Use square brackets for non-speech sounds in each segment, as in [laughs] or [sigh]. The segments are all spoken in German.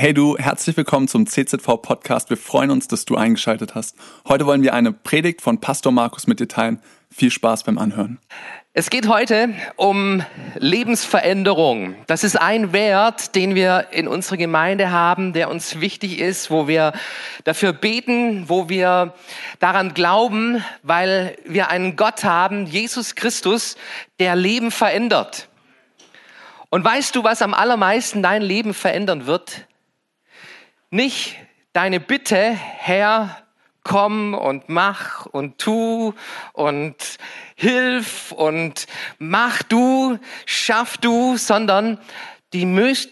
Hey du, herzlich willkommen zum CZV Podcast. Wir freuen uns, dass du eingeschaltet hast. Heute wollen wir eine Predigt von Pastor Markus mit dir teilen. Viel Spaß beim Anhören. Es geht heute um Lebensveränderung. Das ist ein Wert, den wir in unserer Gemeinde haben, der uns wichtig ist, wo wir dafür beten, wo wir daran glauben, weil wir einen Gott haben, Jesus Christus, der Leben verändert. Und weißt du, was am allermeisten dein Leben verändern wird? Nicht deine Bitte, Herr, komm und mach und tu und hilf und mach du, schaff du, sondern die,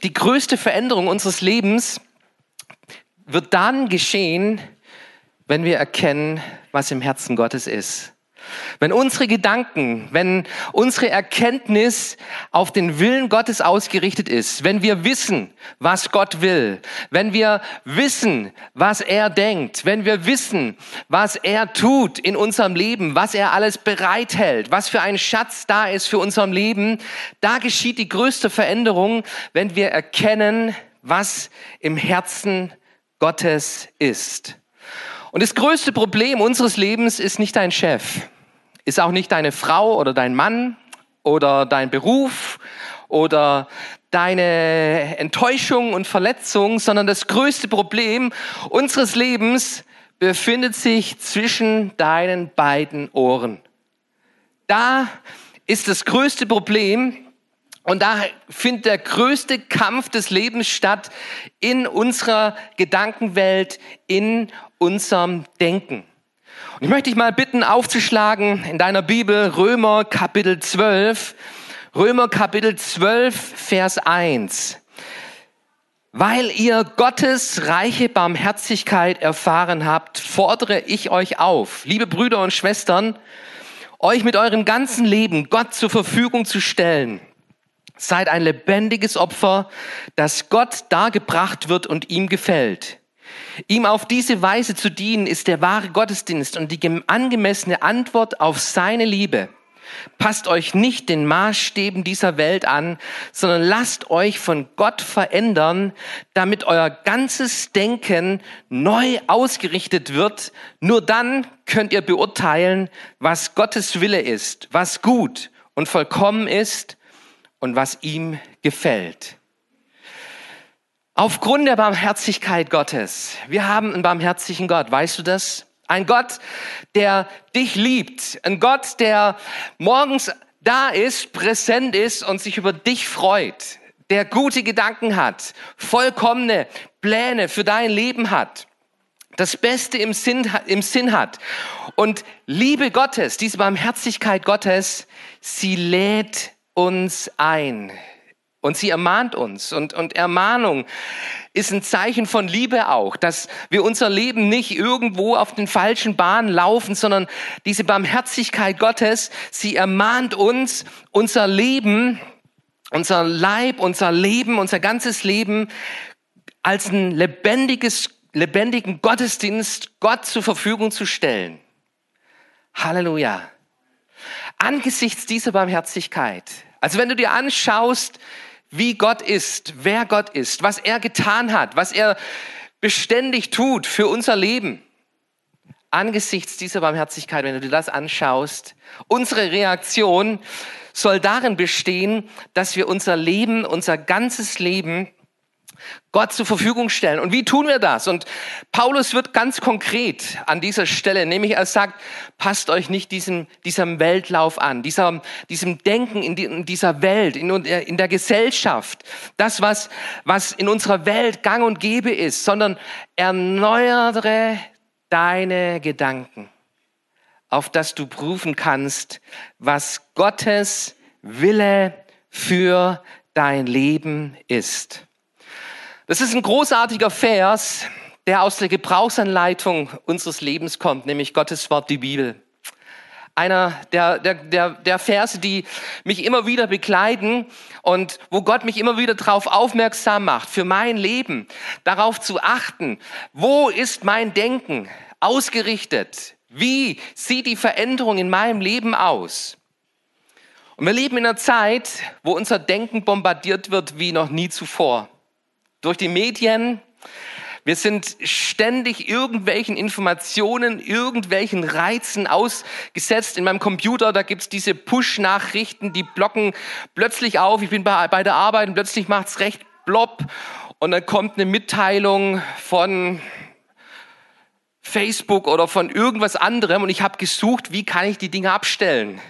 die größte Veränderung unseres Lebens wird dann geschehen, wenn wir erkennen, was im Herzen Gottes ist. Wenn unsere Gedanken, wenn unsere Erkenntnis auf den Willen Gottes ausgerichtet ist, wenn wir wissen, was Gott will, wenn wir wissen, was er denkt, wenn wir wissen, was er tut in unserem Leben, was er alles bereithält, was für ein Schatz da ist für unserem Leben, da geschieht die größte Veränderung, wenn wir erkennen, was im Herzen Gottes ist. Und das größte Problem unseres Lebens ist nicht dein Chef ist auch nicht deine Frau oder dein Mann oder dein Beruf oder deine Enttäuschung und Verletzung, sondern das größte Problem unseres Lebens befindet sich zwischen deinen beiden Ohren. Da ist das größte Problem und da findet der größte Kampf des Lebens statt in unserer Gedankenwelt, in unserem Denken. Und ich möchte dich mal bitten, aufzuschlagen in deiner Bibel Römer Kapitel 12. Römer Kapitel 12, Vers 1. Weil ihr Gottes reiche Barmherzigkeit erfahren habt, fordere ich euch auf, liebe Brüder und Schwestern, euch mit eurem ganzen Leben Gott zur Verfügung zu stellen. Seid ein lebendiges Opfer, das Gott dargebracht wird und ihm gefällt. Ihm auf diese Weise zu dienen, ist der wahre Gottesdienst und die angemessene Antwort auf seine Liebe. Passt euch nicht den Maßstäben dieser Welt an, sondern lasst euch von Gott verändern, damit euer ganzes Denken neu ausgerichtet wird. Nur dann könnt ihr beurteilen, was Gottes Wille ist, was gut und vollkommen ist und was ihm gefällt. Aufgrund der Barmherzigkeit Gottes. Wir haben einen barmherzigen Gott. Weißt du das? Ein Gott, der dich liebt. Ein Gott, der morgens da ist, präsent ist und sich über dich freut. Der gute Gedanken hat, vollkommene Pläne für dein Leben hat. Das Beste im Sinn, im Sinn hat. Und Liebe Gottes, diese Barmherzigkeit Gottes, sie lädt uns ein. Und sie ermahnt uns. Und, und Ermahnung ist ein Zeichen von Liebe auch, dass wir unser Leben nicht irgendwo auf den falschen Bahnen laufen, sondern diese Barmherzigkeit Gottes, sie ermahnt uns, unser Leben, unser Leib, unser Leben, unser ganzes Leben als ein lebendiges, lebendigen Gottesdienst Gott zur Verfügung zu stellen. Halleluja. Angesichts dieser Barmherzigkeit, also wenn du dir anschaust, wie Gott ist, wer Gott ist, was er getan hat, was er beständig tut für unser Leben. Angesichts dieser Barmherzigkeit, wenn du dir das anschaust, unsere Reaktion soll darin bestehen, dass wir unser Leben, unser ganzes Leben Gott zur Verfügung stellen. Und wie tun wir das? Und Paulus wird ganz konkret an dieser Stelle, nämlich er sagt, passt euch nicht diesem, diesem Weltlauf an, dieser, diesem Denken in, die, in dieser Welt, in, in der Gesellschaft, das, was, was in unserer Welt gang und gäbe ist, sondern erneuere deine Gedanken, auf dass du prüfen kannst, was Gottes Wille für dein Leben ist. Das ist ein großartiger Vers, der aus der Gebrauchsanleitung unseres Lebens kommt, nämlich Gottes Wort, die Bibel. Einer der, der, der, der Verse, die mich immer wieder begleiten und wo Gott mich immer wieder darauf aufmerksam macht, für mein Leben, darauf zu achten, wo ist mein Denken ausgerichtet? Wie sieht die Veränderung in meinem Leben aus? Und wir leben in einer Zeit, wo unser Denken bombardiert wird wie noch nie zuvor durch die Medien. Wir sind ständig irgendwelchen Informationen, irgendwelchen Reizen ausgesetzt. In meinem Computer, da gibt's diese Push-Nachrichten, die blocken plötzlich auf. Ich bin bei, bei der Arbeit und plötzlich macht's recht blob. Und dann kommt eine Mitteilung von Facebook oder von irgendwas anderem und ich habe gesucht, wie kann ich die Dinge abstellen?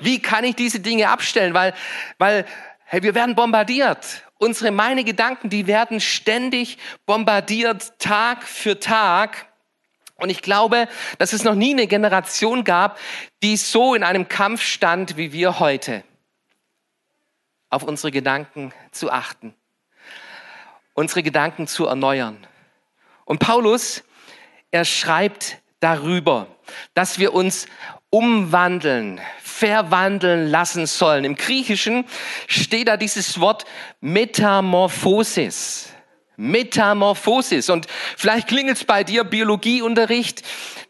Wie kann ich diese Dinge abstellen? Weil, weil hey, wir werden bombardiert. Unsere, meine Gedanken, die werden ständig bombardiert, Tag für Tag. Und ich glaube, dass es noch nie eine Generation gab, die so in einem Kampf stand wie wir heute. Auf unsere Gedanken zu achten. Unsere Gedanken zu erneuern. Und Paulus, er schreibt darüber, dass wir uns umwandeln, verwandeln lassen sollen. Im Griechischen steht da dieses Wort Metamorphosis. Metamorphosis. Und vielleicht klingelt es bei dir Biologieunterricht.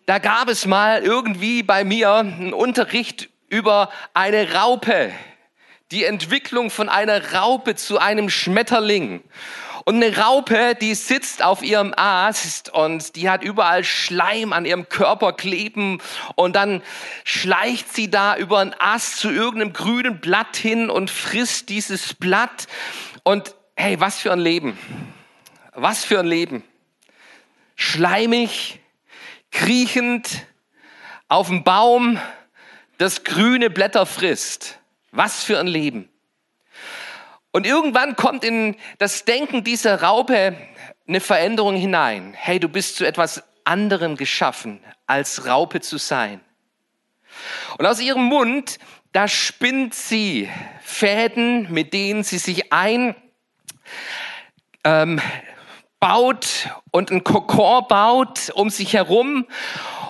Da gab es mal irgendwie bei mir einen Unterricht über eine Raupe. Die Entwicklung von einer Raupe zu einem Schmetterling. Und eine Raupe, die sitzt auf ihrem Ast und die hat überall Schleim an ihrem Körper kleben und dann schleicht sie da über einen Ast zu irgendeinem grünen Blatt hin und frisst dieses Blatt. Und hey, was für ein Leben. Was für ein Leben. Schleimig, kriechend, auf dem Baum, das grüne Blätter frisst. Was für ein Leben. Und irgendwann kommt in das Denken dieser Raupe eine Veränderung hinein. Hey, du bist zu etwas anderem geschaffen, als Raupe zu sein. Und aus ihrem Mund, da spinnt sie Fäden, mit denen sie sich ein ähm, baut und ein Kokon baut um sich herum.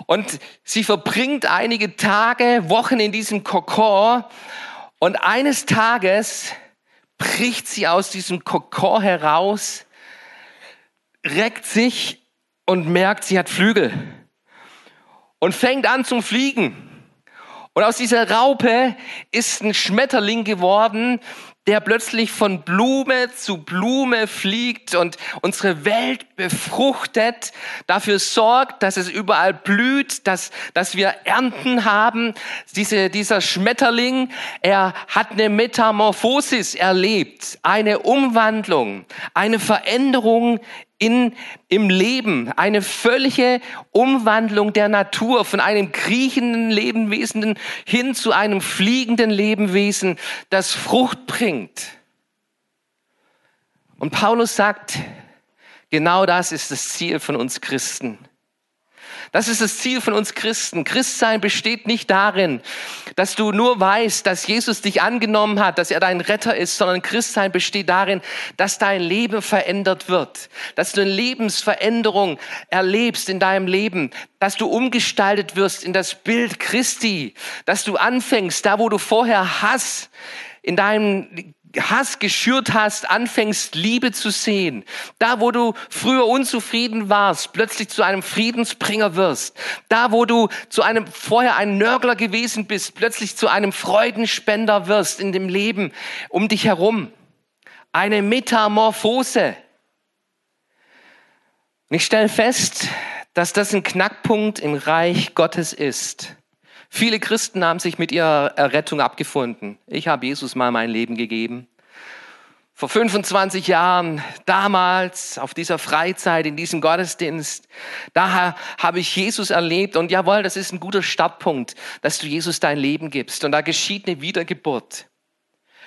Und sie verbringt einige Tage, Wochen in diesem Kokon. Und eines Tages bricht sie aus diesem Kokon heraus, reckt sich und merkt, sie hat Flügel und fängt an zum Fliegen. Und aus dieser Raupe ist ein Schmetterling geworden, der plötzlich von Blume zu Blume fliegt und unsere Welt befruchtet, dafür sorgt, dass es überall blüht, dass, dass wir Ernten haben. Diese, dieser Schmetterling, er hat eine Metamorphosis erlebt, eine Umwandlung, eine Veränderung in, im Leben, eine völlige Umwandlung der Natur von einem kriechenden Lebewesen hin zu einem fliegenden Lebewesen, das Frucht bringt. Und Paulus sagt, genau das ist das Ziel von uns Christen. Das ist das Ziel von uns Christen. Christsein besteht nicht darin, dass du nur weißt, dass Jesus dich angenommen hat, dass er dein Retter ist, sondern Christsein besteht darin, dass dein Leben verändert wird, dass du eine Lebensveränderung erlebst in deinem Leben, dass du umgestaltet wirst in das Bild Christi, dass du anfängst, da wo du vorher Hass in deinem Hass geschürt hast, anfängst Liebe zu sehen. Da, wo du früher unzufrieden warst, plötzlich zu einem Friedensbringer wirst. Da, wo du zu einem, vorher ein Nörgler gewesen bist, plötzlich zu einem Freudenspender wirst in dem Leben um dich herum. Eine Metamorphose. ich stelle fest, dass das ein Knackpunkt im Reich Gottes ist. Viele Christen haben sich mit ihrer Errettung abgefunden. Ich habe Jesus mal mein Leben gegeben. Vor 25 Jahren, damals auf dieser Freizeit, in diesem Gottesdienst, da habe ich Jesus erlebt und jawohl, das ist ein guter Startpunkt, dass du Jesus dein Leben gibst und da geschieht eine Wiedergeburt.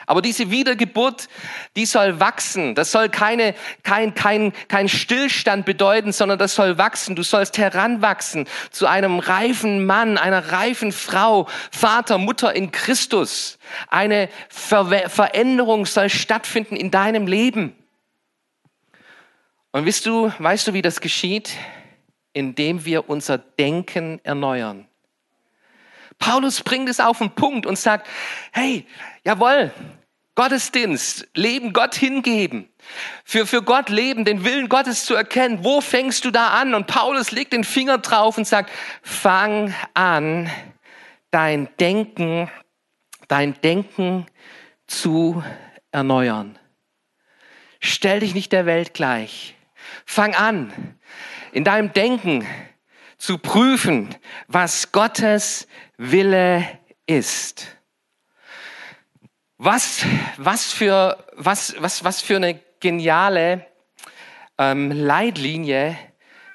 Aber diese Wiedergeburt, die soll wachsen. Das soll keine, kein, kein, kein Stillstand bedeuten, sondern das soll wachsen. Du sollst heranwachsen zu einem reifen Mann, einer reifen Frau, Vater, Mutter in Christus. Eine Ver Veränderung soll stattfinden in deinem Leben. Und weißt du, weißt du, wie das geschieht? Indem wir unser Denken erneuern. Paulus bringt es auf den Punkt und sagt, hey, jawohl, Gottesdienst, Leben Gott hingeben, für, für Gott leben, den Willen Gottes zu erkennen. Wo fängst du da an? Und Paulus legt den Finger drauf und sagt, fang an, dein Denken, dein Denken zu erneuern. Stell dich nicht der Welt gleich. Fang an, in deinem Denken zu prüfen, was Gottes Wille ist. Was, was, für, was, was, was für eine geniale ähm, Leitlinie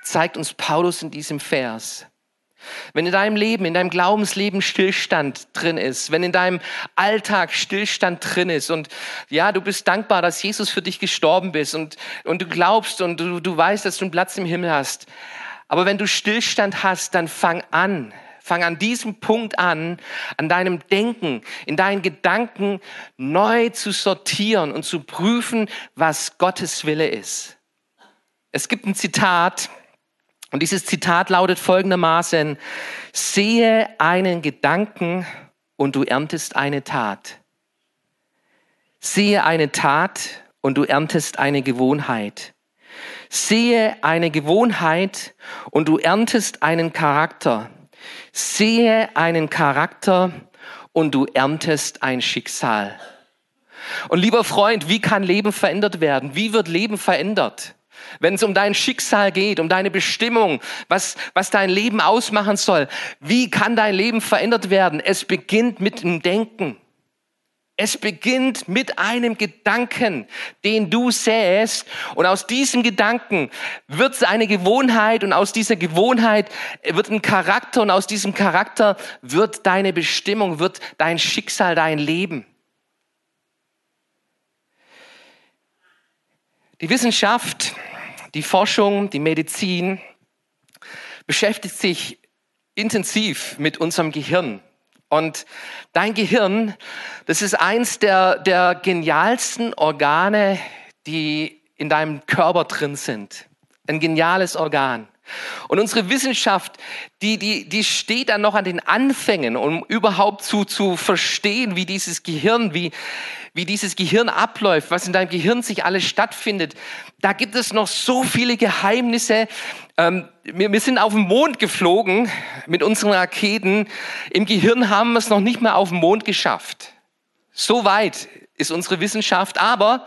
zeigt uns Paulus in diesem Vers. Wenn in deinem Leben, in deinem Glaubensleben Stillstand drin ist, wenn in deinem Alltag Stillstand drin ist und ja, du bist dankbar, dass Jesus für dich gestorben ist und, und du glaubst und du, du weißt, dass du einen Platz im Himmel hast. Aber wenn du Stillstand hast, dann fang an, Fang an diesem Punkt an, an deinem Denken, in deinen Gedanken neu zu sortieren und zu prüfen, was Gottes Wille ist. Es gibt ein Zitat, und dieses Zitat lautet folgendermaßen, sehe einen Gedanken und du erntest eine Tat. Sehe eine Tat und du erntest eine Gewohnheit. Sehe eine Gewohnheit und du erntest einen Charakter. Sehe einen Charakter und du erntest ein Schicksal. Und lieber Freund, wie kann Leben verändert werden? Wie wird Leben verändert? Wenn es um dein Schicksal geht, um deine Bestimmung, was, was dein Leben ausmachen soll, wie kann dein Leben verändert werden? Es beginnt mit dem Denken. Es beginnt mit einem Gedanken, den du säst. Und aus diesem Gedanken wird es eine Gewohnheit und aus dieser Gewohnheit wird ein Charakter und aus diesem Charakter wird deine Bestimmung, wird dein Schicksal, dein Leben. Die Wissenschaft, die Forschung, die Medizin beschäftigt sich intensiv mit unserem Gehirn. Und dein Gehirn, das ist eins der, der genialsten Organe, die in deinem Körper drin sind. Ein geniales Organ. Und unsere Wissenschaft, die, die, die steht dann noch an den Anfängen, um überhaupt zu, zu verstehen, wie dieses Gehirn, wie, wie dieses Gehirn abläuft, was in deinem Gehirn sich alles stattfindet. Da gibt es noch so viele Geheimnisse. Ähm, wir, wir sind auf den Mond geflogen mit unseren Raketen. Im Gehirn haben wir es noch nicht mehr auf den Mond geschafft. So weit ist unsere Wissenschaft. Aber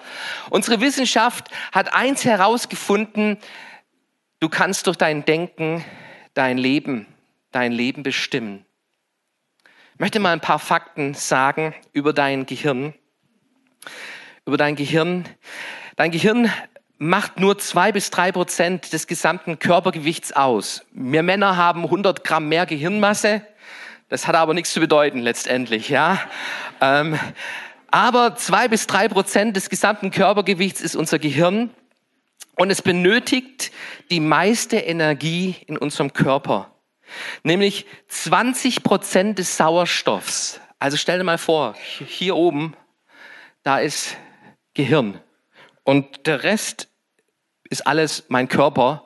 unsere Wissenschaft hat eins herausgefunden, Du kannst durch dein Denken dein Leben, dein Leben bestimmen. Ich möchte mal ein paar Fakten sagen über dein Gehirn. Über dein Gehirn. Dein Gehirn macht nur zwei bis drei Prozent des gesamten Körpergewichts aus. Wir Männer haben 100 Gramm mehr Gehirnmasse. Das hat aber nichts zu bedeuten letztendlich, ja. Ähm, aber zwei bis drei Prozent des gesamten Körpergewichts ist unser Gehirn. Und es benötigt die meiste Energie in unserem Körper, nämlich 20 Prozent des Sauerstoffs. Also stell dir mal vor, hier oben, da ist Gehirn und der Rest ist alles mein Körper.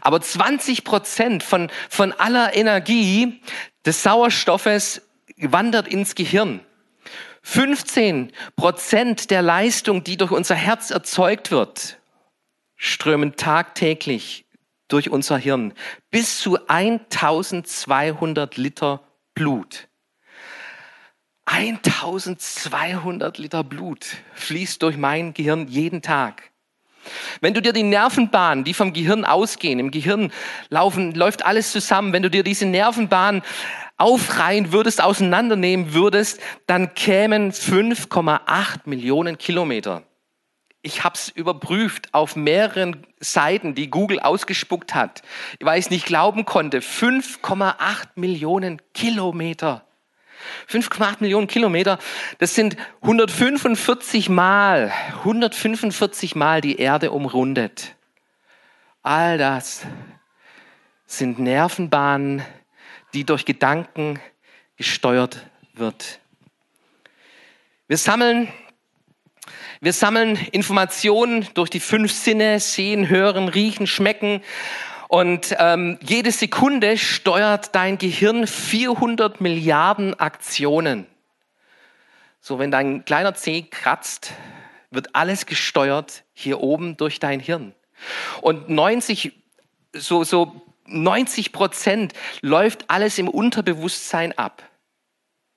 Aber 20 Prozent von, von aller Energie des Sauerstoffes wandert ins Gehirn. 15 Prozent der Leistung, die durch unser Herz erzeugt wird, strömen tagtäglich durch unser Hirn bis zu 1200 Liter Blut. 1200 Liter Blut fließt durch mein Gehirn jeden Tag. Wenn du dir die Nervenbahnen, die vom Gehirn ausgehen, im Gehirn laufen, läuft alles zusammen. Wenn du dir diese Nervenbahnen aufreihen würdest, auseinandernehmen würdest, dann kämen 5,8 Millionen Kilometer ich habe es überprüft auf mehreren Seiten, die Google ausgespuckt hat, weil ich es nicht glauben konnte. 5,8 Millionen Kilometer. 5,8 Millionen Kilometer, das sind 145 Mal, 145 Mal die Erde umrundet. All das sind Nervenbahnen, die durch Gedanken gesteuert wird. Wir sammeln wir sammeln Informationen durch die fünf Sinne, sehen, hören, riechen, schmecken. Und ähm, jede Sekunde steuert dein Gehirn 400 Milliarden Aktionen. So, wenn dein kleiner Zeh kratzt, wird alles gesteuert hier oben durch dein Hirn. Und 90, so, so 90 Prozent läuft alles im Unterbewusstsein ab.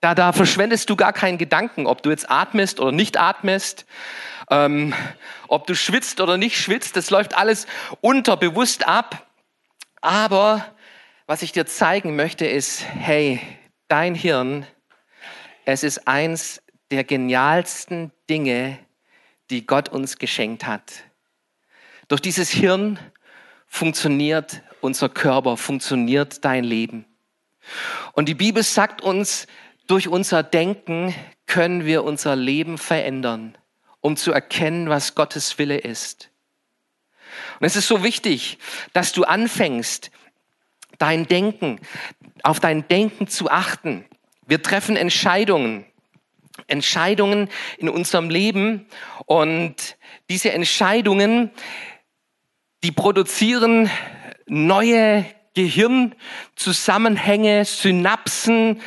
Da, da verschwendest du gar keinen Gedanken, ob du jetzt atmest oder nicht atmest, ähm, ob du schwitzt oder nicht schwitzt. Das läuft alles unterbewusst ab. Aber was ich dir zeigen möchte, ist, hey, dein Hirn, es ist eins der genialsten Dinge, die Gott uns geschenkt hat. Durch dieses Hirn funktioniert unser Körper, funktioniert dein Leben. Und die Bibel sagt uns, durch unser Denken können wir unser Leben verändern, um zu erkennen, was Gottes Wille ist. Und es ist so wichtig, dass du anfängst, dein Denken, auf dein Denken zu achten. Wir treffen Entscheidungen, Entscheidungen in unserem Leben und diese Entscheidungen, die produzieren neue Gehirnzusammenhänge, Synapsen,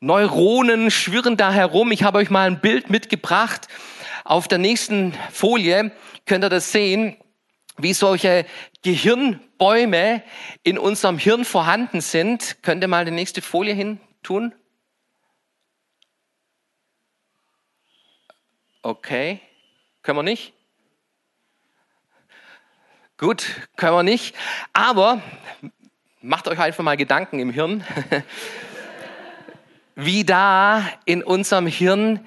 Neuronen schwirren da herum. Ich habe euch mal ein Bild mitgebracht. Auf der nächsten Folie könnt ihr das sehen, wie solche Gehirnbäume in unserem Hirn vorhanden sind. Könnt ihr mal die nächste Folie hin tun? Okay. Können wir nicht? Gut, können wir nicht. Aber macht euch einfach mal Gedanken im Hirn, [laughs] wie da in unserem Hirn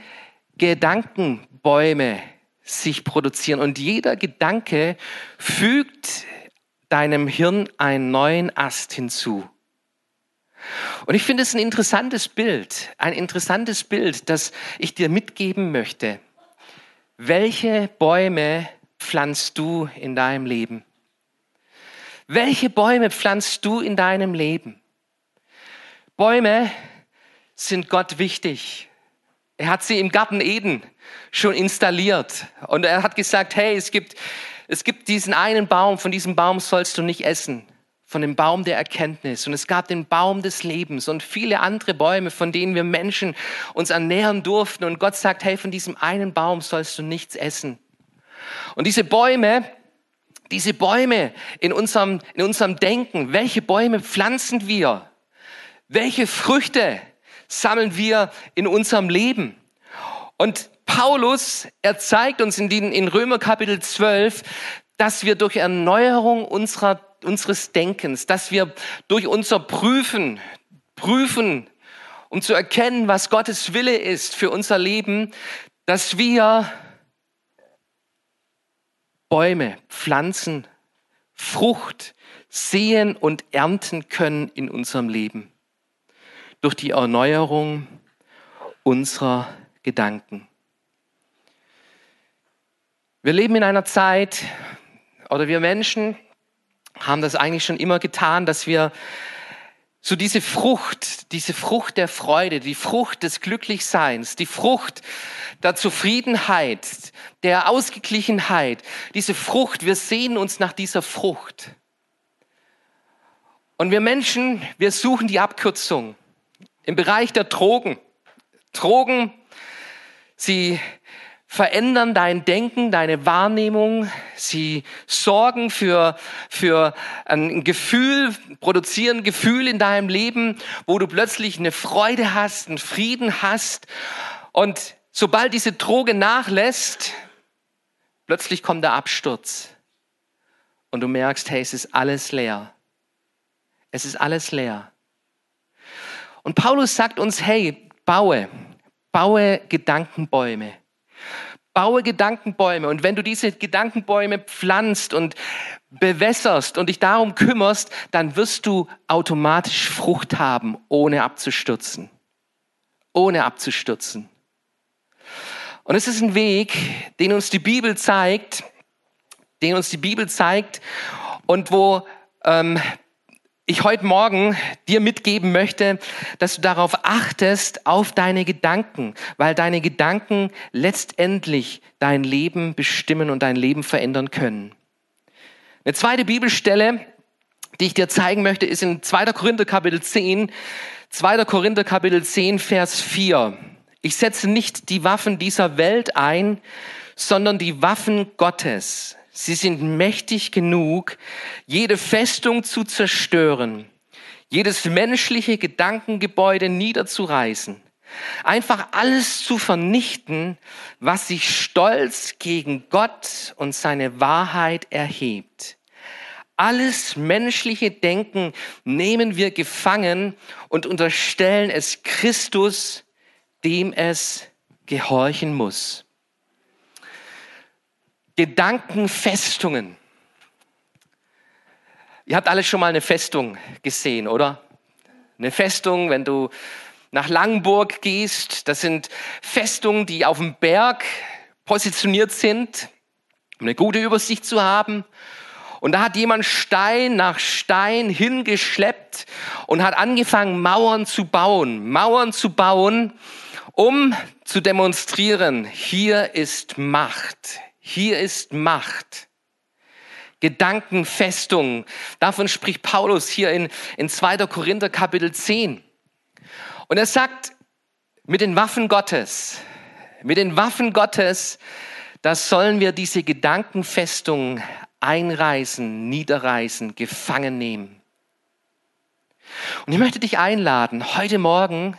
Gedankenbäume sich produzieren. Und jeder Gedanke fügt deinem Hirn einen neuen Ast hinzu. Und ich finde es ein interessantes Bild, ein interessantes Bild, das ich dir mitgeben möchte. Welche Bäume pflanzt du in deinem Leben? Welche Bäume pflanzt du in deinem Leben? Bäume sind Gott wichtig. Er hat sie im Garten Eden schon installiert. Und er hat gesagt, hey, es gibt, es gibt diesen einen Baum, von diesem Baum sollst du nicht essen. Von dem Baum der Erkenntnis. Und es gab den Baum des Lebens und viele andere Bäume, von denen wir Menschen uns ernähren durften. Und Gott sagt, hey, von diesem einen Baum sollst du nichts essen. Und diese Bäume, diese Bäume in unserem, in unserem Denken, welche Bäume pflanzen wir? Welche Früchte sammeln wir in unserem Leben? Und Paulus, er zeigt uns in, den, in Römer Kapitel 12, dass wir durch Erneuerung unserer, unseres Denkens, dass wir durch unser Prüfen, Prüfen, um zu erkennen, was Gottes Wille ist für unser Leben, dass wir Bäume, Pflanzen, Frucht sehen und ernten können in unserem Leben. Durch die Erneuerung unserer Gedanken. Wir leben in einer Zeit, oder wir Menschen haben das eigentlich schon immer getan, dass wir so diese Frucht, diese Frucht der Freude, die Frucht des Glücklichseins, die Frucht der Zufriedenheit, der Ausgeglichenheit, diese Frucht, wir sehen uns nach dieser Frucht. Und wir Menschen, wir suchen die Abkürzung im Bereich der Drogen. Drogen, sie verändern dein Denken, deine Wahrnehmung. Sie sorgen für, für ein Gefühl, produzieren Gefühl in deinem Leben, wo du plötzlich eine Freude hast, einen Frieden hast. Und sobald diese Droge nachlässt, plötzlich kommt der Absturz. Und du merkst, hey, es ist alles leer. Es ist alles leer. Und Paulus sagt uns, hey, baue, baue Gedankenbäume. Baue Gedankenbäume und wenn du diese Gedankenbäume pflanzt und bewässerst und dich darum kümmerst, dann wirst du automatisch Frucht haben, ohne abzustürzen. Ohne abzustürzen. Und es ist ein Weg, den uns die Bibel zeigt, den uns die Bibel zeigt und wo ähm, ich heute Morgen dir mitgeben möchte, dass du darauf achtest, auf deine Gedanken, weil deine Gedanken letztendlich dein Leben bestimmen und dein Leben verändern können. Eine zweite Bibelstelle, die ich dir zeigen möchte, ist in 2. Korinther Kapitel 10, 2. Korinther Kapitel 10, Vers 4. Ich setze nicht die Waffen dieser Welt ein, sondern die Waffen Gottes. Sie sind mächtig genug, jede Festung zu zerstören, jedes menschliche Gedankengebäude niederzureißen. Einfach alles zu vernichten, was sich stolz gegen Gott und seine Wahrheit erhebt. Alles menschliche Denken nehmen wir gefangen und unterstellen es Christus, dem es gehorchen muss. Gedankenfestungen. Ihr habt alle schon mal eine Festung gesehen, oder? Eine Festung, wenn du nach Langenburg gehst, das sind Festungen, die auf dem Berg positioniert sind, um eine gute Übersicht zu haben. Und da hat jemand Stein nach Stein hingeschleppt und hat angefangen, Mauern zu bauen, Mauern zu bauen, um zu demonstrieren, hier ist Macht, hier ist Macht. Gedankenfestung. Davon spricht Paulus hier in, in 2. Korinther Kapitel 10. Und er sagt, mit den Waffen Gottes, mit den Waffen Gottes, das sollen wir diese Gedankenfestung einreißen, niederreißen, gefangen nehmen. Und ich möchte dich einladen, heute Morgen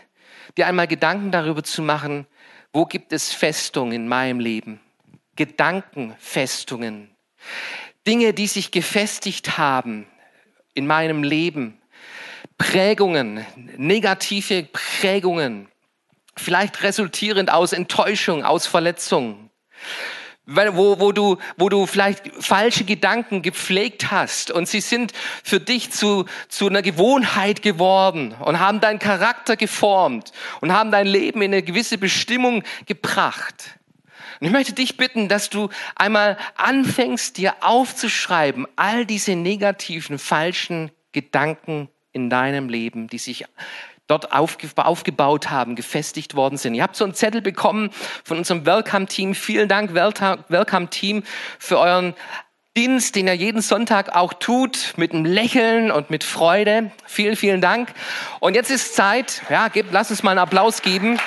dir einmal Gedanken darüber zu machen, wo gibt es Festungen in meinem Leben? Gedankenfestungen. Dinge, die sich gefestigt haben in meinem Leben, Prägungen, negative Prägungen, vielleicht resultierend aus Enttäuschung, aus Verletzung, wo, wo, du, wo du vielleicht falsche Gedanken gepflegt hast und sie sind für dich zu, zu einer Gewohnheit geworden und haben deinen Charakter geformt und haben dein Leben in eine gewisse Bestimmung gebracht. Und ich möchte dich bitten, dass du einmal anfängst, dir aufzuschreiben, all diese negativen, falschen Gedanken in deinem Leben, die sich dort aufgebaut haben, gefestigt worden sind. Ihr habt so einen Zettel bekommen von unserem Welcome-Team. Vielen Dank, Welcome-Team, für euren Dienst, den ihr jeden Sonntag auch tut, mit einem Lächeln und mit Freude. Vielen, vielen Dank. Und jetzt ist Zeit, ja, gib, lass uns mal einen Applaus geben.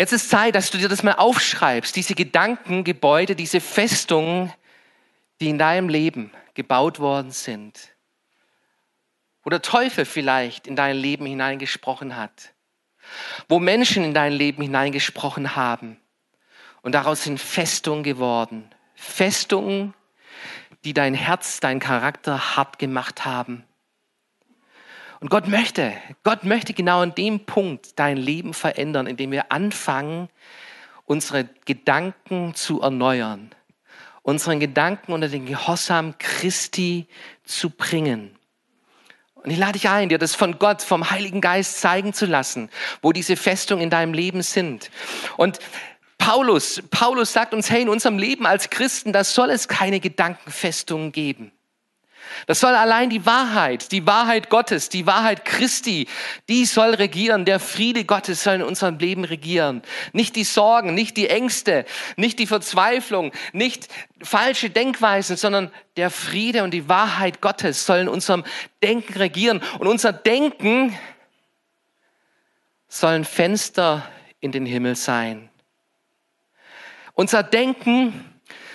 Jetzt ist Zeit, dass du dir das mal aufschreibst, diese Gedankengebäude, diese Festungen, die in deinem Leben gebaut worden sind. Wo der Teufel vielleicht in dein Leben hineingesprochen hat. Wo Menschen in dein Leben hineingesprochen haben. Und daraus sind Festungen geworden. Festungen, die dein Herz, dein Charakter hart gemacht haben. Und Gott möchte, Gott möchte genau an dem Punkt dein Leben verändern, indem wir anfangen, unsere Gedanken zu erneuern, unseren Gedanken unter den Gehorsam Christi zu bringen. Und ich lade dich ein, dir das von Gott, vom Heiligen Geist zeigen zu lassen, wo diese Festungen in deinem Leben sind. Und Paulus, Paulus sagt uns, hey, in unserem Leben als Christen, da soll es keine Gedankenfestungen geben. Das soll allein die Wahrheit, die Wahrheit Gottes, die Wahrheit Christi, die soll regieren. Der Friede Gottes soll in unserem Leben regieren. Nicht die Sorgen, nicht die Ängste, nicht die Verzweiflung, nicht falsche Denkweisen, sondern der Friede und die Wahrheit Gottes soll in unserem Denken regieren. Und unser Denken soll ein Fenster in den Himmel sein. Unser Denken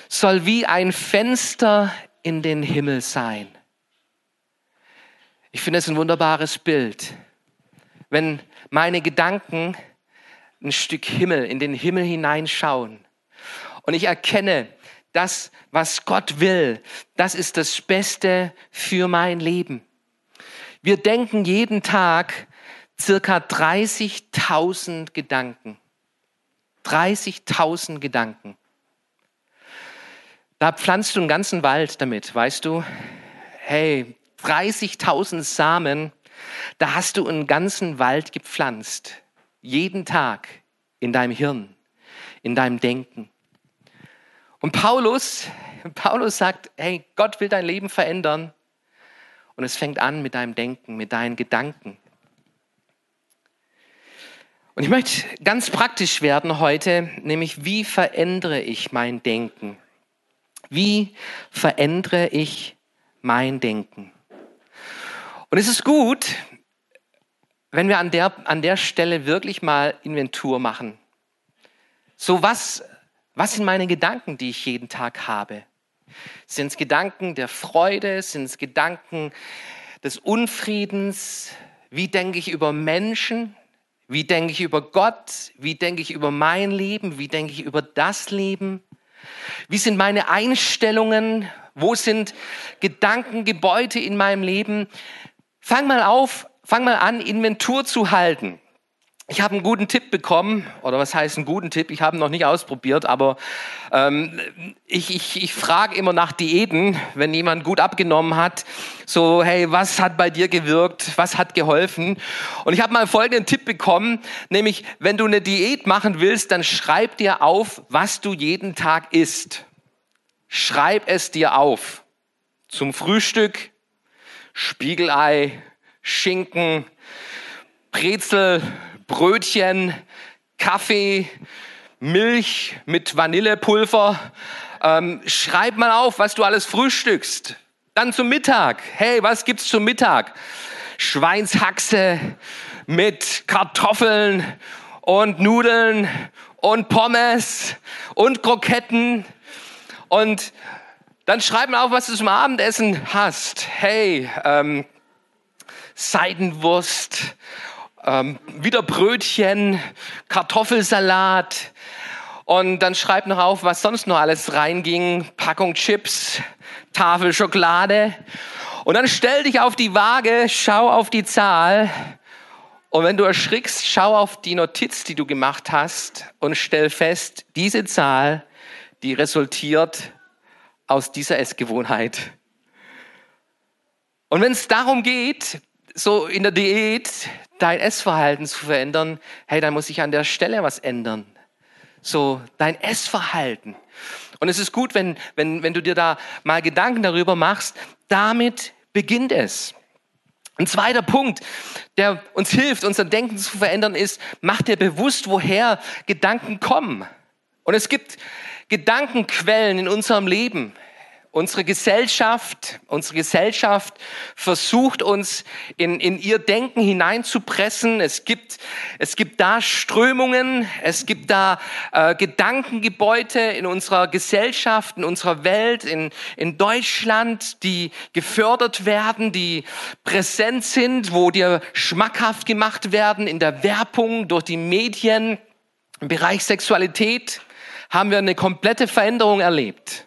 soll wie ein Fenster in den Himmel sein. Ich finde es ein wunderbares Bild, wenn meine Gedanken ein Stück Himmel, in den Himmel hineinschauen und ich erkenne, das, was Gott will, das ist das Beste für mein Leben. Wir denken jeden Tag circa 30.000 Gedanken. 30.000 Gedanken. Da pflanzt du einen ganzen Wald damit, weißt du? Hey, 30.000 Samen, da hast du einen ganzen Wald gepflanzt. Jeden Tag in deinem Hirn, in deinem Denken. Und Paulus, Paulus sagt, hey, Gott will dein Leben verändern. Und es fängt an mit deinem Denken, mit deinen Gedanken. Und ich möchte ganz praktisch werden heute, nämlich wie verändere ich mein Denken? Wie verändere ich mein Denken? Und es ist gut, wenn wir an der, an der Stelle wirklich mal Inventur machen. So was, was sind meine Gedanken, die ich jeden Tag habe? Sind es Gedanken der Freude? Sind es Gedanken des Unfriedens? Wie denke ich über Menschen? Wie denke ich über Gott? Wie denke ich über mein Leben? Wie denke ich über das Leben? Wie sind meine Einstellungen? Wo sind Gedankengebäude in meinem Leben? Fang mal auf, fang mal an, Inventur zu halten. Ich habe einen guten Tipp bekommen, oder was heißt einen guten Tipp? Ich habe ihn noch nicht ausprobiert, aber ähm, ich, ich, ich frage immer nach Diäten, wenn jemand gut abgenommen hat. So, hey, was hat bei dir gewirkt? Was hat geholfen? Und ich habe mal folgenden Tipp bekommen, nämlich, wenn du eine Diät machen willst, dann schreib dir auf, was du jeden Tag isst. Schreib es dir auf. Zum Frühstück Spiegelei, Schinken, Brezel, Brötchen, Kaffee, Milch mit Vanillepulver. Ähm, schreib mal auf, was du alles frühstückst. Dann zum Mittag. Hey, was gibt's zum Mittag? Schweinshaxe mit Kartoffeln und Nudeln und Pommes und Kroketten. Und dann schreib mal auf, was du zum Abendessen hast. Hey, ähm, Seidenwurst ähm, wieder Brötchen, Kartoffelsalat und dann schreib noch auf, was sonst noch alles reinging. Packung Chips, Tafel Schokolade. Und dann stell dich auf die Waage, schau auf die Zahl. Und wenn du erschrickst, schau auf die Notiz, die du gemacht hast und stell fest, diese Zahl, die resultiert aus dieser Essgewohnheit. Und wenn es darum geht, so in der Diät dein Essverhalten zu verändern, hey, dann muss ich an der Stelle was ändern. So dein Essverhalten. Und es ist gut, wenn, wenn, wenn du dir da mal Gedanken darüber machst. Damit beginnt es. Ein zweiter Punkt, der uns hilft, unser Denken zu verändern, ist, mach dir bewusst, woher Gedanken kommen. Und es gibt Gedankenquellen in unserem Leben. Unsere Gesellschaft, unsere Gesellschaft versucht uns in, in ihr Denken hineinzupressen. Es gibt, es gibt da Strömungen, es gibt da äh, Gedankengebäude in unserer Gesellschaft, in unserer Welt, in, in Deutschland, die gefördert werden, die präsent sind, wo dir schmackhaft gemacht werden in der Werbung, durch die Medien. Im Bereich Sexualität haben wir eine komplette Veränderung erlebt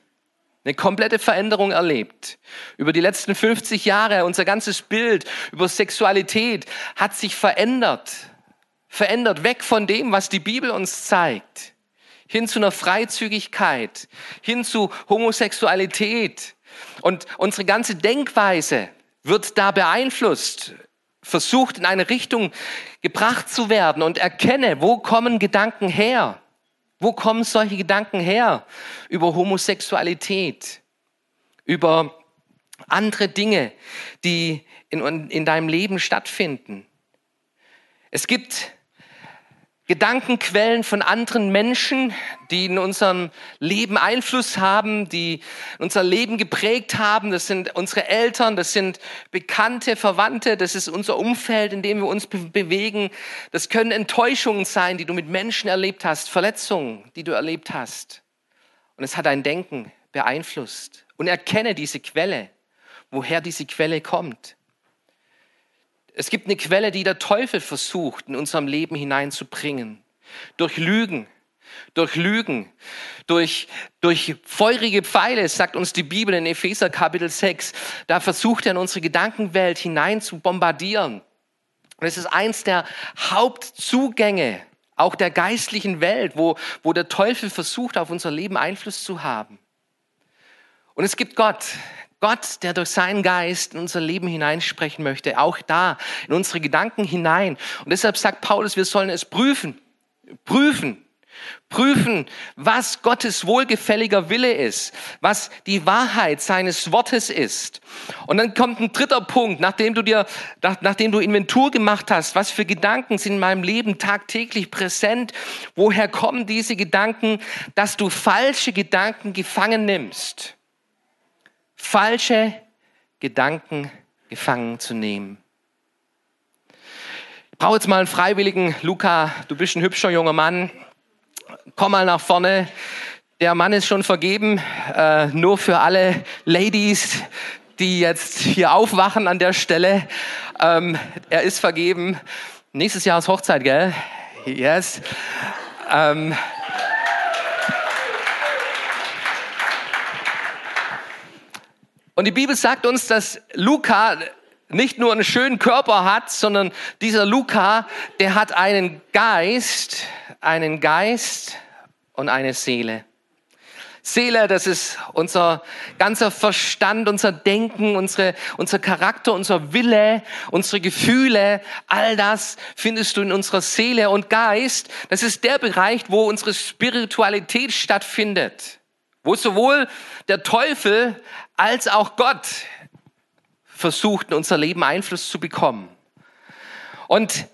eine komplette Veränderung erlebt. Über die letzten 50 Jahre, unser ganzes Bild über Sexualität hat sich verändert. Verändert weg von dem, was die Bibel uns zeigt, hin zu einer Freizügigkeit, hin zu Homosexualität. Und unsere ganze Denkweise wird da beeinflusst, versucht in eine Richtung gebracht zu werden und erkenne, wo kommen Gedanken her? Wo kommen solche Gedanken her? Über Homosexualität, über andere Dinge, die in, in deinem Leben stattfinden. Es gibt Gedankenquellen von anderen Menschen, die in unserem Leben Einfluss haben, die unser Leben geprägt haben. Das sind unsere Eltern, das sind Bekannte, Verwandte, das ist unser Umfeld, in dem wir uns be bewegen. Das können Enttäuschungen sein, die du mit Menschen erlebt hast, Verletzungen, die du erlebt hast. Und es hat dein Denken beeinflusst. Und erkenne diese Quelle, woher diese Quelle kommt. Es gibt eine Quelle, die der Teufel versucht, in unserem Leben hineinzubringen. Durch Lügen, durch Lügen, durch, durch feurige Pfeile, sagt uns die Bibel in Epheser Kapitel 6. Da versucht er in unsere Gedankenwelt hinein zu bombardieren. Und es ist eins der Hauptzugänge auch der geistlichen Welt, wo, wo der Teufel versucht, auf unser Leben Einfluss zu haben. Und es gibt Gott, Gott, der durch seinen Geist in unser Leben hineinsprechen möchte, auch da, in unsere Gedanken hinein. Und deshalb sagt Paulus, wir sollen es prüfen, prüfen, prüfen, was Gottes wohlgefälliger Wille ist, was die Wahrheit seines Wortes ist. Und dann kommt ein dritter Punkt, nachdem du dir, nach, nachdem du Inventur gemacht hast, was für Gedanken sind in meinem Leben tagtäglich präsent, woher kommen diese Gedanken, dass du falsche Gedanken gefangen nimmst falsche Gedanken gefangen zu nehmen. Ich brauche jetzt mal einen Freiwilligen. Luca, du bist ein hübscher junger Mann. Komm mal nach vorne. Der Mann ist schon vergeben, äh, nur für alle Ladies, die jetzt hier aufwachen an der Stelle. Ähm, er ist vergeben. Nächstes Jahr ist Hochzeit, gell? Yes. Ähm, und die Bibel sagt uns, dass Luca nicht nur einen schönen Körper hat, sondern dieser Luca, der hat einen Geist, einen Geist und eine Seele. Seele, das ist unser ganzer Verstand, unser Denken, unsere, unser Charakter, unser Wille, unsere Gefühle, all das findest du in unserer Seele und Geist. Das ist der Bereich, wo unsere Spiritualität stattfindet, wo sowohl der Teufel als auch Gott versucht, in unser Leben Einfluss zu bekommen. Und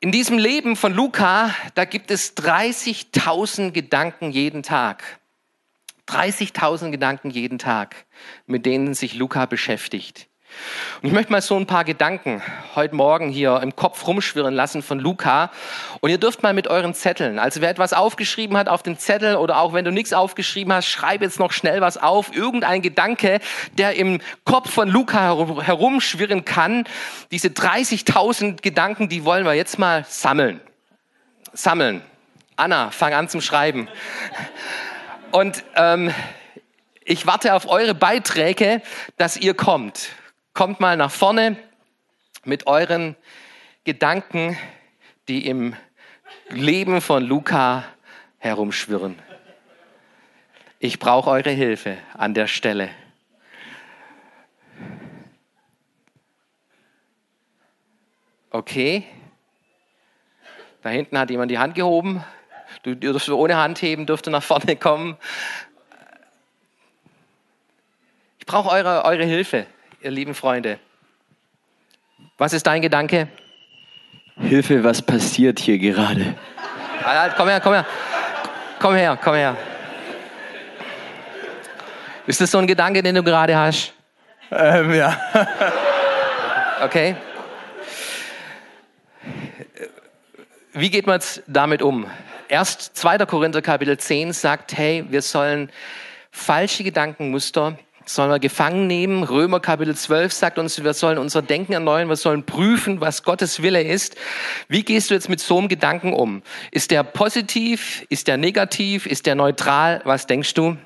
in diesem Leben von Luca, da gibt es 30.000 Gedanken jeden Tag. 30.000 Gedanken jeden Tag, mit denen sich Luca beschäftigt. Und ich möchte mal so ein paar Gedanken heute Morgen hier im Kopf rumschwirren lassen von Luca. Und ihr dürft mal mit euren Zetteln, also wer etwas aufgeschrieben hat auf den Zettel oder auch wenn du nichts aufgeschrieben hast, schreib jetzt noch schnell was auf. Irgendein Gedanke, der im Kopf von Luca herumschwirren kann. Diese 30.000 Gedanken, die wollen wir jetzt mal sammeln. Sammeln. Anna, fang an zum Schreiben. Und ähm, ich warte auf eure Beiträge, dass ihr kommt. Kommt mal nach vorne mit euren Gedanken, die im Leben von Luca herumschwirren. Ich brauche eure Hilfe an der Stelle. Okay. Da hinten hat jemand die Hand gehoben. Du dürfst ohne Hand heben, dürfte nach vorne kommen. Ich brauche eure, eure Hilfe ihr lieben Freunde. Was ist dein Gedanke? Hilfe, was passiert hier gerade? Halt, komm her, komm her. Komm her, komm her. Ist das so ein Gedanke, den du gerade hast? Ähm, ja. okay. Wie geht man damit um? Erst 2. Korinther Kapitel 10 sagt, hey, wir sollen falsche Gedankenmuster sollen wir gefangen nehmen. Römer Kapitel 12 sagt uns, wir sollen unser Denken erneuern, wir sollen prüfen, was Gottes Wille ist. Wie gehst du jetzt mit so einem Gedanken um? Ist der positiv? Ist der negativ? Ist der neutral? Was denkst du?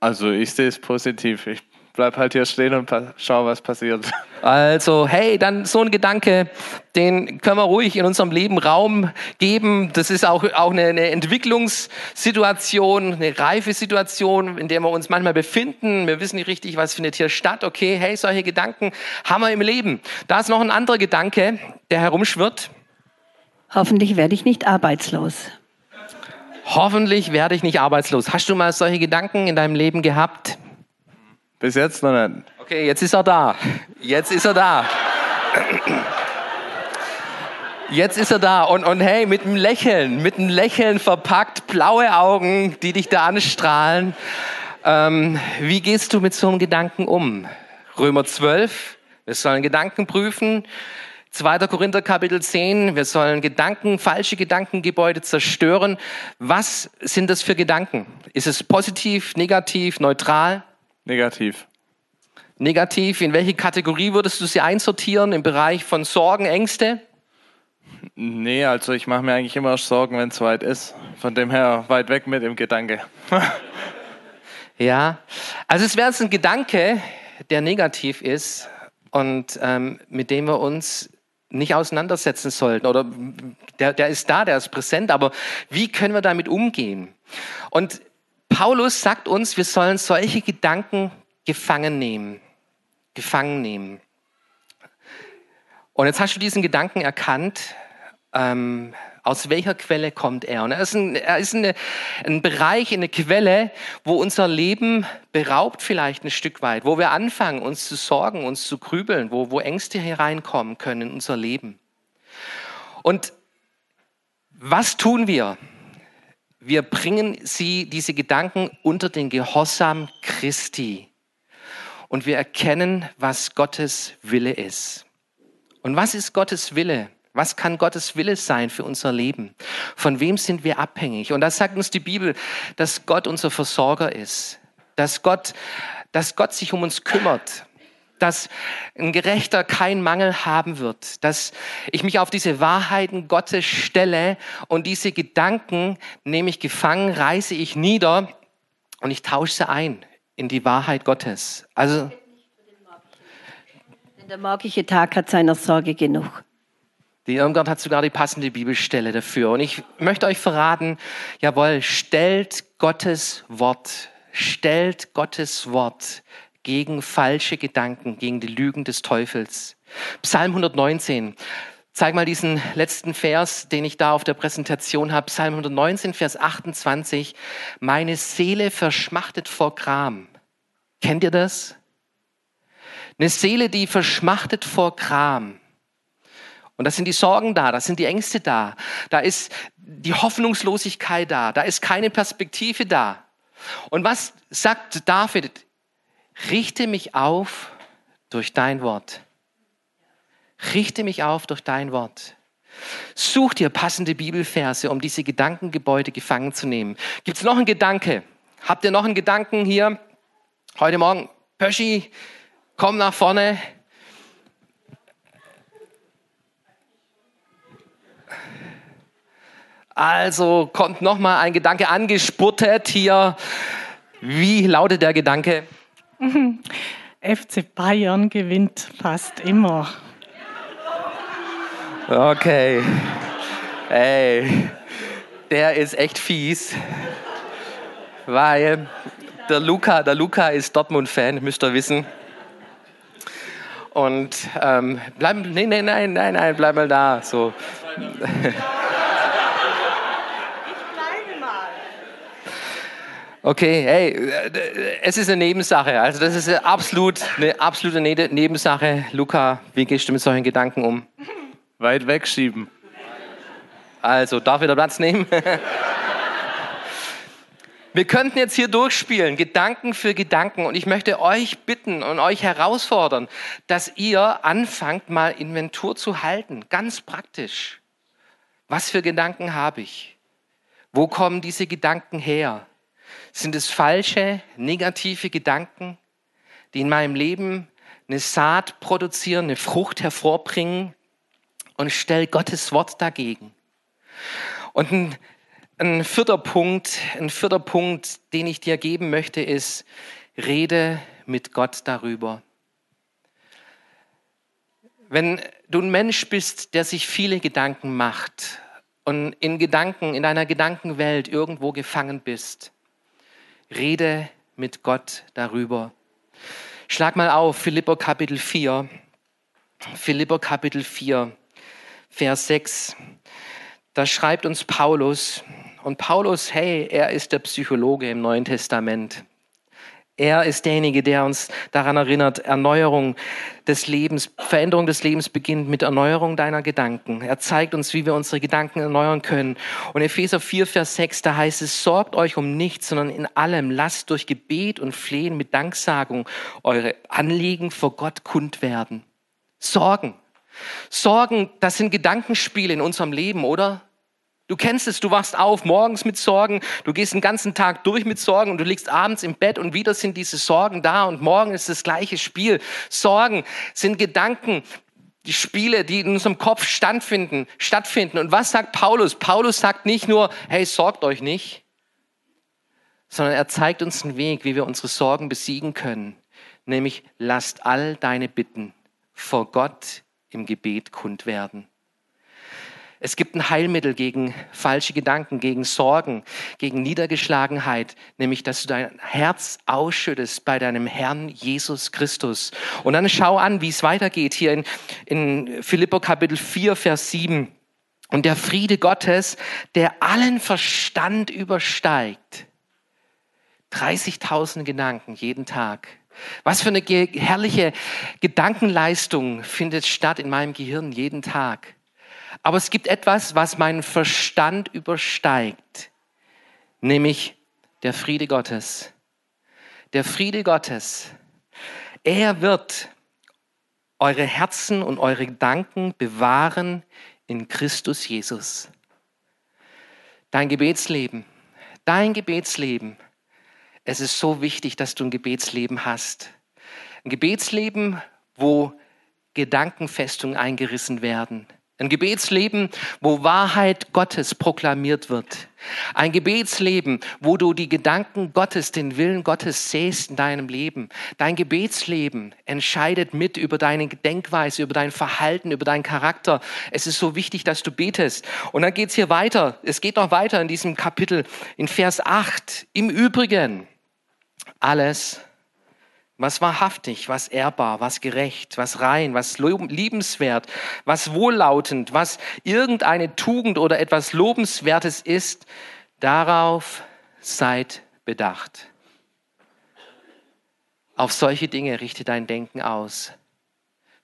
Also ich sehe es positiv. Ich bleib halt hier stehen und schau, was passiert. [laughs] Also, hey, dann so ein Gedanke, den können wir ruhig in unserem Leben Raum geben. Das ist auch, auch eine, eine Entwicklungssituation, eine reife Situation, in der wir uns manchmal befinden. Wir wissen nicht richtig, was findet hier statt. Okay, hey, solche Gedanken haben wir im Leben. Da ist noch ein anderer Gedanke, der herumschwirrt. Hoffentlich werde ich nicht arbeitslos. Hoffentlich werde ich nicht arbeitslos. Hast du mal solche Gedanken in deinem Leben gehabt? Bis jetzt noch nicht. Okay, jetzt ist er da. Jetzt ist er da. Jetzt ist er da und, und hey, mit einem Lächeln, mit einem Lächeln verpackt, blaue Augen, die dich da anstrahlen. Ähm, wie gehst du mit so einem Gedanken um? Römer 12, wir sollen Gedanken prüfen. 2. Korinther Kapitel 10, wir sollen Gedanken, falsche Gedankengebäude zerstören. Was sind das für Gedanken? Ist es positiv, negativ, neutral? Negativ. Negativ, in welche Kategorie würdest du sie einsortieren? Im Bereich von Sorgen, Ängste? Nee, also ich mache mir eigentlich immer Sorgen, wenn es weit ist. Von dem her weit weg mit dem Gedanke. [laughs] ja, also es wäre jetzt ein Gedanke, der negativ ist und ähm, mit dem wir uns nicht auseinandersetzen sollten. Oder der, der ist da, der ist präsent, aber wie können wir damit umgehen? Und Paulus sagt uns, wir sollen solche Gedanken gefangen nehmen. Gefangen nehmen. Und jetzt hast du diesen Gedanken erkannt, ähm, aus welcher Quelle kommt er? Und er ist, ein, er ist eine, ein Bereich, eine Quelle, wo unser Leben beraubt vielleicht ein Stück weit, wo wir anfangen, uns zu sorgen, uns zu grübeln, wo, wo Ängste hereinkommen können in unser Leben. Und was tun wir? Wir bringen sie, diese Gedanken unter den Gehorsam Christi. Und wir erkennen, was Gottes Wille ist. Und was ist Gottes Wille Was kann Gottes Wille sein für unser Leben? Von wem sind wir abhängig? Und das sagt uns die Bibel, dass Gott unser Versorger ist, dass Gott, dass Gott sich um uns kümmert, dass ein Gerechter keinen Mangel haben wird, dass ich mich auf diese Wahrheiten Gottes stelle und diese Gedanken nehme ich gefangen, reiße ich nieder und ich tausche sie ein in die Wahrheit Gottes. Also Denn der morgige Tag hat seiner Sorge genug. Die Irmgard hat sogar die passende Bibelstelle dafür. Und ich möchte euch verraten, jawohl, stellt Gottes Wort, stellt Gottes Wort gegen falsche Gedanken, gegen die Lügen des Teufels. Psalm 119. Zeig mal diesen letzten Vers, den ich da auf der Präsentation habe. Psalm 119, Vers 28. Meine Seele verschmachtet vor Gram. Kennt ihr das? Eine Seele, die verschmachtet vor Gram. Und da sind die Sorgen da, da sind die Ängste da, da ist die Hoffnungslosigkeit da, da ist keine Perspektive da. Und was sagt David? Richte mich auf durch dein Wort. Richte mich auf durch dein Wort. Such dir passende Bibelverse, um diese Gedankengebäude gefangen zu nehmen. Gibt es noch einen Gedanke? Habt ihr noch einen Gedanken hier? Heute Morgen, Pöschi, komm nach vorne. Also kommt noch mal ein Gedanke angespurtet hier. Wie lautet der Gedanke? [laughs] FC Bayern gewinnt fast immer. Okay. Ey, der ist echt fies, weil der Luca, der Luca ist Dortmund-Fan, müsst ihr wissen. Und ähm, bleib, nee, nee, nein, nein, nein, bleib mal da. So. Okay, hey, es ist eine Nebensache. Also das ist eine absolut eine absolute Ne- Nebensache. Luca, wie gehst du mit solchen Gedanken um? Weit wegschieben. Also, darf ich da Platz nehmen? Wir könnten jetzt hier durchspielen, Gedanken für Gedanken. Und ich möchte euch bitten und euch herausfordern, dass ihr anfangt, mal Inventur zu halten. Ganz praktisch. Was für Gedanken habe ich? Wo kommen diese Gedanken her? Sind es falsche, negative Gedanken, die in meinem Leben eine Saat produzieren, eine Frucht hervorbringen? Und stell Gottes Wort dagegen. Und ein, ein vierter Punkt, ein vierter Punkt, den ich dir geben möchte, ist, rede mit Gott darüber. Wenn du ein Mensch bist, der sich viele Gedanken macht und in Gedanken, in deiner Gedankenwelt irgendwo gefangen bist, rede mit Gott darüber. Schlag mal auf, Philipper Kapitel 4. Philipper Kapitel 4, Vers 6. Da schreibt uns Paulus, und Paulus, hey, er ist der Psychologe im Neuen Testament. Er ist derjenige, der uns daran erinnert, Erneuerung des Lebens, Veränderung des Lebens beginnt mit Erneuerung deiner Gedanken. Er zeigt uns, wie wir unsere Gedanken erneuern können. Und Epheser 4, Vers 6, da heißt es, sorgt euch um nichts, sondern in allem lasst durch Gebet und Flehen mit Danksagung eure Anliegen vor Gott kund werden. Sorgen. Sorgen, das sind Gedankenspiele in unserem Leben, oder? Du kennst es, du wachst auf morgens mit Sorgen, du gehst den ganzen Tag durch mit Sorgen und du liegst abends im Bett und wieder sind diese Sorgen da und morgen ist das gleiche Spiel. Sorgen sind Gedanken, die Spiele, die in unserem Kopf stattfinden, stattfinden. Und was sagt Paulus? Paulus sagt nicht nur, hey, sorgt euch nicht, sondern er zeigt uns einen Weg, wie wir unsere Sorgen besiegen können. Nämlich, lasst all deine Bitten vor Gott im Gebet kund werden. Es gibt ein Heilmittel gegen falsche Gedanken, gegen Sorgen, gegen Niedergeschlagenheit, nämlich dass du dein Herz ausschüttest bei deinem Herrn Jesus Christus. Und dann schau an, wie es weitergeht hier in, in Philipper Kapitel 4, Vers 7. Und der Friede Gottes, der allen Verstand übersteigt. 30.000 Gedanken jeden Tag. Was für eine herrliche Gedankenleistung findet statt in meinem Gehirn jeden Tag. Aber es gibt etwas, was meinen Verstand übersteigt, nämlich der Friede Gottes. Der Friede Gottes. Er wird eure Herzen und eure Gedanken bewahren in Christus Jesus. Dein Gebetsleben, dein Gebetsleben. Es ist so wichtig, dass du ein Gebetsleben hast. Ein Gebetsleben, wo Gedankenfestungen eingerissen werden. Ein Gebetsleben, wo Wahrheit Gottes proklamiert wird. Ein Gebetsleben, wo du die Gedanken Gottes, den Willen Gottes sähst in deinem Leben. Dein Gebetsleben entscheidet mit über deine Denkweise, über dein Verhalten, über deinen Charakter. Es ist so wichtig, dass du betest. Und dann geht's hier weiter. Es geht noch weiter in diesem Kapitel, in Vers 8. Im Übrigen, alles, was wahrhaftig, was ehrbar, was gerecht, was rein, was liebenswert, was wohllautend, was irgendeine Tugend oder etwas Lobenswertes ist, darauf seid bedacht. Auf solche Dinge richte dein Denken aus.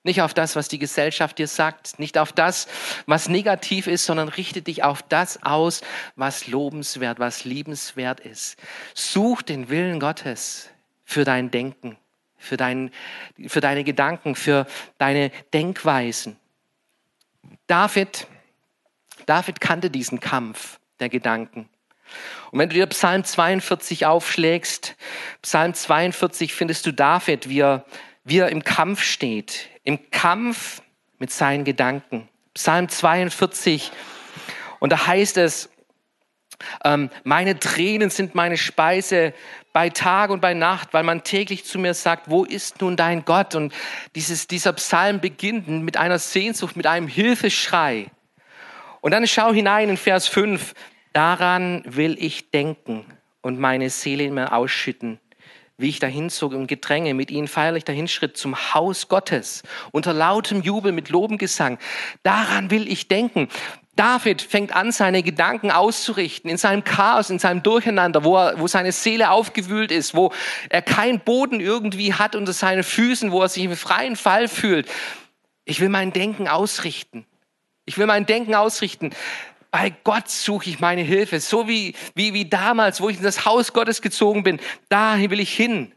Nicht auf das, was die Gesellschaft dir sagt, nicht auf das, was negativ ist, sondern richte dich auf das aus, was lobenswert, was liebenswert ist. Such den Willen Gottes für dein Denken für, dein, für deine Gedanken, für deine Denkweisen. David, David kannte diesen Kampf der Gedanken. Und wenn du dir Psalm 42 aufschlägst, Psalm 42 findest du David, wie er, wie er im Kampf steht, im Kampf mit seinen Gedanken. Psalm 42, und da heißt es, ähm, meine Tränen sind meine Speise bei Tag und bei Nacht, weil man täglich zu mir sagt, wo ist nun dein Gott? Und dieses, dieser Psalm beginnt mit einer Sehnsucht, mit einem Hilfeschrei. Und dann schau hinein in Vers 5. Daran will ich denken und meine Seele in mir ausschütten wie ich dahin zog im Gedränge, mit ihnen feierlich dahinschritt zum Haus Gottes, unter lautem Jubel mit Lobengesang. Daran will ich denken. David fängt an, seine Gedanken auszurichten in seinem Chaos, in seinem Durcheinander, wo, er, wo seine Seele aufgewühlt ist, wo er keinen Boden irgendwie hat unter seinen Füßen, wo er sich im freien Fall fühlt. Ich will mein Denken ausrichten. Ich will mein Denken ausrichten. Bei Gott suche ich meine Hilfe. So wie, wie, wie damals, wo ich in das Haus Gottes gezogen bin. Dahin will ich hin.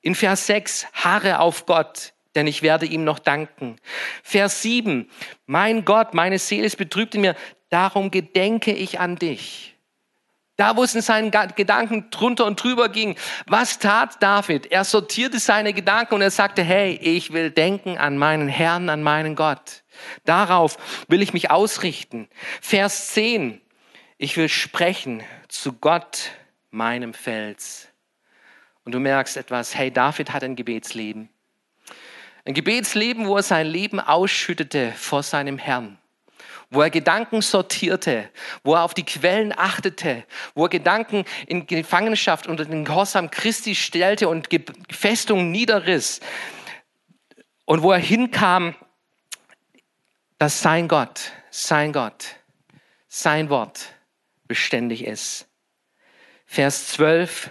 In Vers 6, harre auf Gott denn ich werde ihm noch danken. Vers 7, mein Gott, meine Seele ist betrübt in mir, darum gedenke ich an dich. Da, wo es in seinen Gedanken drunter und drüber ging, was tat David? Er sortierte seine Gedanken und er sagte, hey, ich will denken an meinen Herrn, an meinen Gott. Darauf will ich mich ausrichten. Vers 10, ich will sprechen zu Gott, meinem Fels. Und du merkst etwas, hey, David hat ein Gebetsleben. Ein Gebetsleben, wo er sein Leben ausschüttete vor seinem Herrn, wo er Gedanken sortierte, wo er auf die Quellen achtete, wo er Gedanken in Gefangenschaft unter den Gehorsam Christi stellte und Festungen niederriss. Und wo er hinkam, dass sein Gott, sein Gott, sein Wort beständig ist. Vers 12,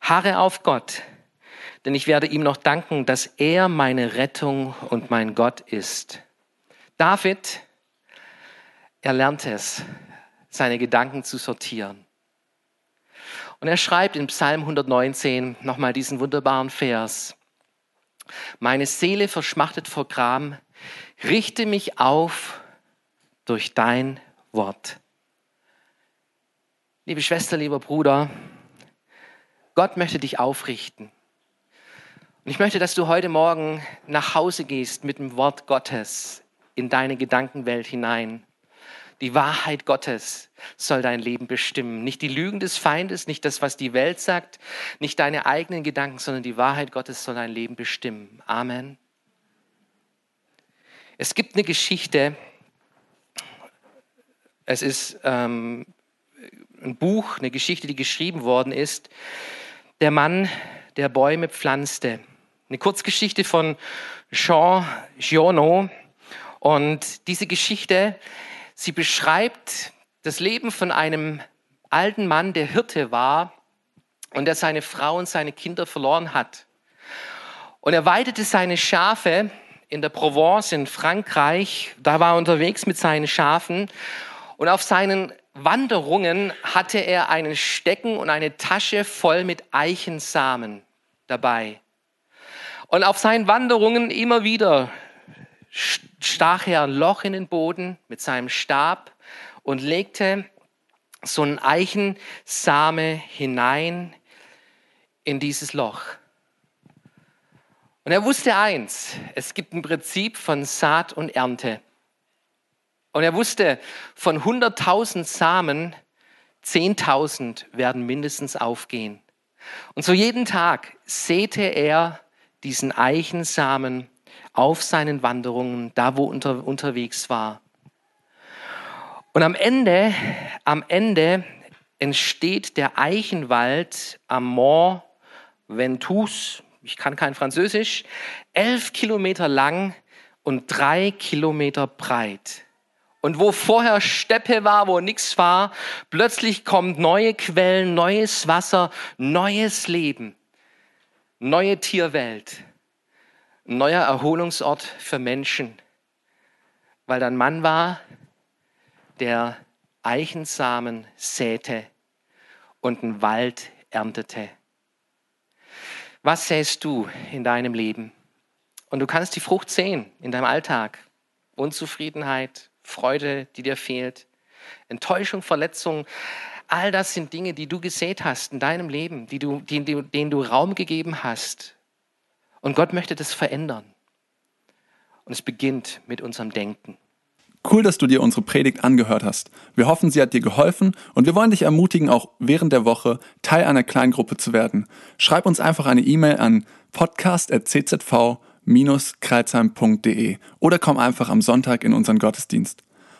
harre auf Gott, denn ich werde ihm noch danken, dass er meine Rettung und mein Gott ist. David, er lernte es, seine Gedanken zu sortieren. Und er schreibt in Psalm 119 nochmal diesen wunderbaren Vers. Meine Seele verschmachtet vor Gram, richte mich auf durch dein Wort. Liebe Schwester, lieber Bruder, Gott möchte dich aufrichten. Und ich möchte, dass du heute Morgen nach Hause gehst mit dem Wort Gottes in deine Gedankenwelt hinein. Die Wahrheit Gottes soll dein Leben bestimmen. Nicht die Lügen des Feindes, nicht das, was die Welt sagt, nicht deine eigenen Gedanken, sondern die Wahrheit Gottes soll dein Leben bestimmen. Amen. Es gibt eine Geschichte, es ist ähm, ein Buch, eine Geschichte, die geschrieben worden ist. Der Mann, der Bäume pflanzte. Eine Kurzgeschichte von Jean Giono. Und diese Geschichte, sie beschreibt das Leben von einem alten Mann, der Hirte war und der seine Frau und seine Kinder verloren hat. Und er weidete seine Schafe in der Provence in Frankreich. Da war er unterwegs mit seinen Schafen. Und auf seinen Wanderungen hatte er einen Stecken und eine Tasche voll mit Eichensamen dabei. Und auf seinen Wanderungen immer wieder stach er ein Loch in den Boden mit seinem Stab und legte so einen Eichensame hinein in dieses Loch. Und er wusste eins, es gibt ein Prinzip von Saat und Ernte. Und er wusste, von 100.000 Samen, 10.000 werden mindestens aufgehen. Und so jeden Tag säte er diesen Eichensamen auf seinen Wanderungen, da wo er unterwegs war. Und am Ende, am Ende entsteht der Eichenwald am Mont Ventoux, ich kann kein Französisch, elf Kilometer lang und drei Kilometer breit. Und wo vorher Steppe war, wo nichts war, plötzlich kommt neue Quellen, neues Wasser, neues Leben, neue Tierwelt, neuer Erholungsort für Menschen, weil da ein Mann war, der Eichensamen säte und einen Wald erntete. Was säst du in deinem Leben? Und du kannst die Frucht sehen in deinem Alltag. Unzufriedenheit, Freude, die dir fehlt, Enttäuschung, Verletzung. All das sind Dinge, die du gesät hast in deinem Leben, die du, denen, denen du Raum gegeben hast. Und Gott möchte das verändern. Und es beginnt mit unserem Denken. Cool, dass du dir unsere Predigt angehört hast. Wir hoffen, sie hat dir geholfen und wir wollen dich ermutigen, auch während der Woche Teil einer Kleingruppe zu werden. Schreib uns einfach eine E-Mail an podcast.czv kreuzheim.de oder komm einfach am Sonntag in unseren Gottesdienst.